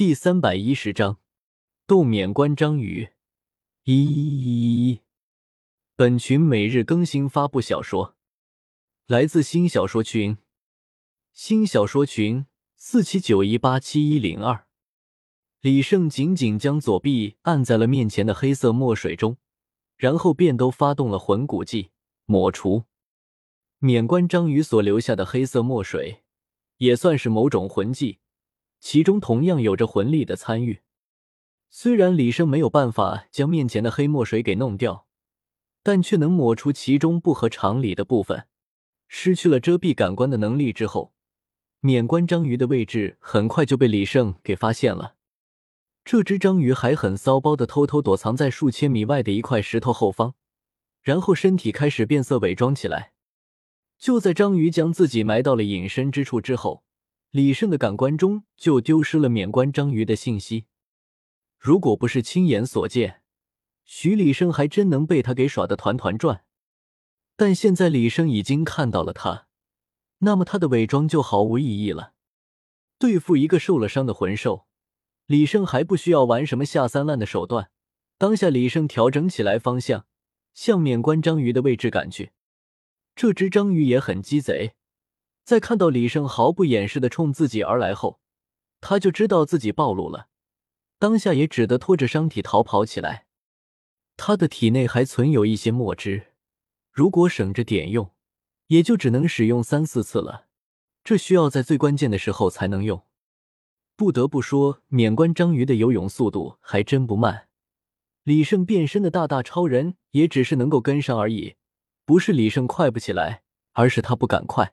第三百一十章，斗免关章鱼。一一一一一，本群每日更新发布小说，来自新小说群，新小说群四七九一八七一零二。李胜紧紧将左臂按在了面前的黑色墨水中，然后便都发动了魂骨技抹除。免关章鱼所留下的黑色墨水，也算是某种魂技其中同样有着魂力的参与。虽然李胜没有办法将面前的黑墨水给弄掉但却能抹除其中不合常理的部分。失去了遮蔽感官的能力之后免冠章鱼的位置很快就被李胜给发现了。这只章鱼还很骚包的偷偷躲藏在数千米外的一块石头后方然后身体开始变色伪装起来。就在章鱼将自己埋到了隐身之处之后李胜的感官中就丢失了免冠章鱼的信息。如果不是亲眼所见，徐李胜还真能被他给耍得团团转。但现在李胜已经看到了他，那么他的伪装就毫无意义了。对付一个受了伤的魂兽，李胜还不需要玩什么下三滥的手段。当下，李胜调整起来方向，向免冠章鱼的位置赶去。这只章鱼也很鸡贼。在看到李胜毫不掩饰的冲自己而来后他就知道自己暴露了当下也只得拖着伤体逃跑起来。他的体内还存有一些墨汁如果省着点用也就只能使用三四次了这需要在最关键的时候才能用。不得不说免冠章鱼的游泳速度还真不慢李胜变身的大大超人也只是能够跟上而已不是李胜快不起来而是他不敢快